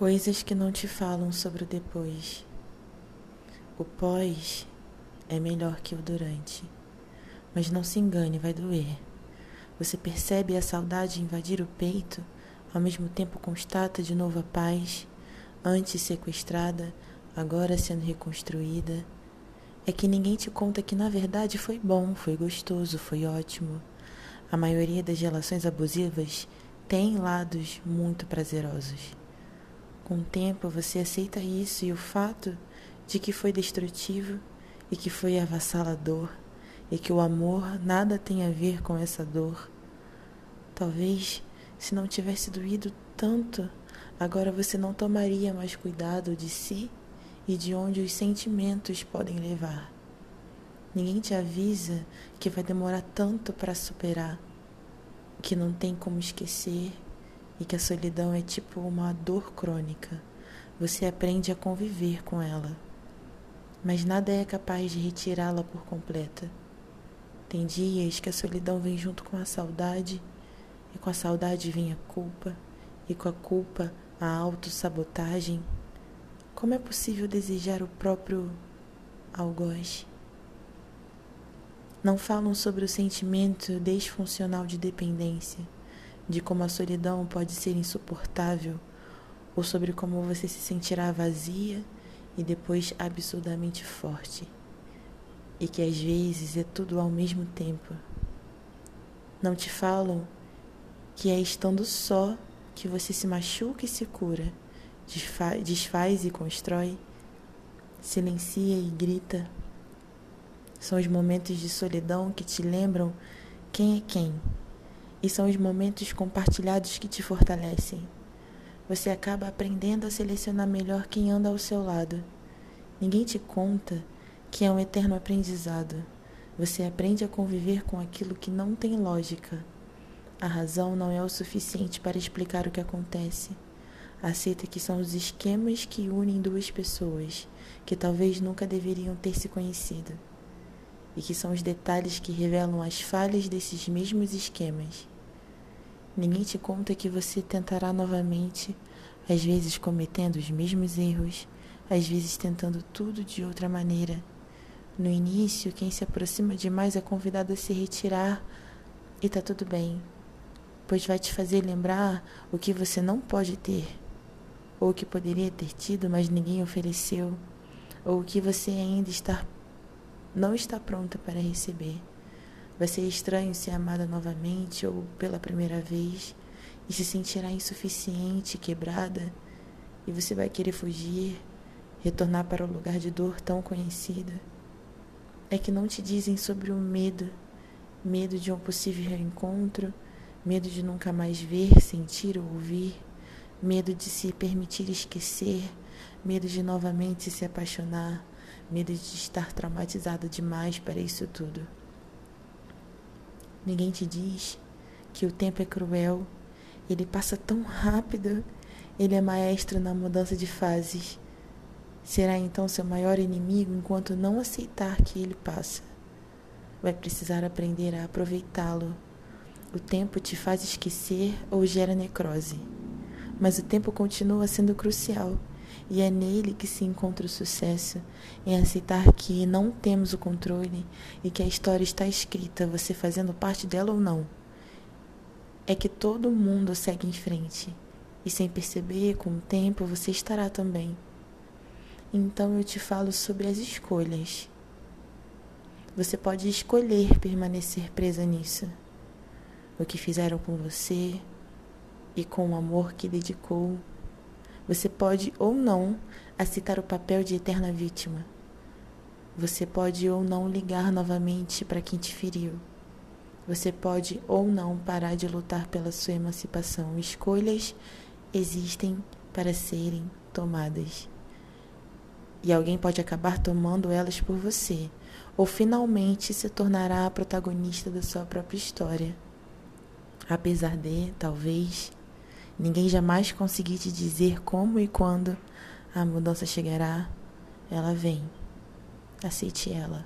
Coisas que não te falam sobre o depois. O pós é melhor que o durante. Mas não se engane, vai doer. Você percebe a saudade invadir o peito, ao mesmo tempo constata de novo a paz, antes sequestrada, agora sendo reconstruída. É que ninguém te conta que na verdade foi bom, foi gostoso, foi ótimo. A maioria das relações abusivas tem lados muito prazerosos. Com o tempo você aceita isso e o fato de que foi destrutivo e que foi avassalador e que o amor nada tem a ver com essa dor. Talvez se não tivesse doído tanto, agora você não tomaria mais cuidado de si e de onde os sentimentos podem levar. Ninguém te avisa que vai demorar tanto para superar, que não tem como esquecer e que a solidão é tipo uma dor crônica. Você aprende a conviver com ela, mas nada é capaz de retirá-la por completa. Tem dias que a solidão vem junto com a saudade, e com a saudade vem a culpa, e com a culpa a autossabotagem. Como é possível desejar o próprio algoz? Não falam sobre o sentimento desfuncional de dependência de como a solidão pode ser insuportável, ou sobre como você se sentirá vazia e depois absurdamente forte, e que às vezes é tudo ao mesmo tempo. Não te falam que é estando só que você se machuca e se cura, desfaz, e constrói, silencia e grita. São os momentos de solidão que te lembram quem é quem e são os momentos compartilhados que te fortalecem. Você acaba aprendendo a selecionar melhor quem anda ao seu lado. Ninguém te conta que é um eterno aprendizado. Você aprende a conviver com aquilo que não tem lógica. A razão não é o suficiente para explicar o que acontece. Aceita que são os esquemas que unem duas pessoas que talvez nunca deveriam ter se conhecido. E que são os detalhes que revelam as falhas desses mesmos esquemas. Ninguém te conta que você tentará novamente, às vezes cometendo os mesmos erros, às vezes tentando tudo de outra maneira. No início, quem se aproxima demais é convidado a se retirar e tá tudo bem, pois vai te fazer lembrar o que você não pode ter, ou o que poderia ter tido, mas ninguém ofereceu, ou o que você ainda está não está pronta para receber. Vai ser estranho ser amada novamente ou pela primeira vez. E se sentirá insuficiente, quebrada, e você vai querer fugir, retornar para o lugar de dor tão conhecida. É que não te dizem sobre o medo, medo de um possível reencontro, medo de nunca mais ver, sentir ou ouvir, medo de se permitir esquecer, medo de novamente se apaixonar, medo de estar traumatizada demais para isso tudo. Ninguém te diz que o tempo é cruel, ele passa tão rápido, ele é maestro na mudança de fases. Será então seu maior inimigo enquanto não aceitar que ele passa. Vai precisar aprender a aproveitá-lo. O tempo te faz esquecer ou gera necrose, mas o tempo continua sendo crucial. E é nele que se encontra o sucesso, em aceitar que não temos o controle e que a história está escrita, você fazendo parte dela ou não. É que todo mundo segue em frente, e sem perceber, com o tempo, você estará também. Então eu te falo sobre as escolhas. Você pode escolher permanecer presa nisso. O que fizeram com você e com o amor que dedicou você pode ou não aceitar o papel de eterna vítima. Você pode ou não ligar novamente para quem te feriu. Você pode ou não parar de lutar pela sua emancipação. Escolhas existem para serem tomadas. E alguém pode acabar tomando elas por você, ou finalmente se tornará a protagonista da sua própria história. Apesar de, talvez, Ninguém jamais conseguir te dizer como e quando a mudança chegará. Ela vem. Aceite ela.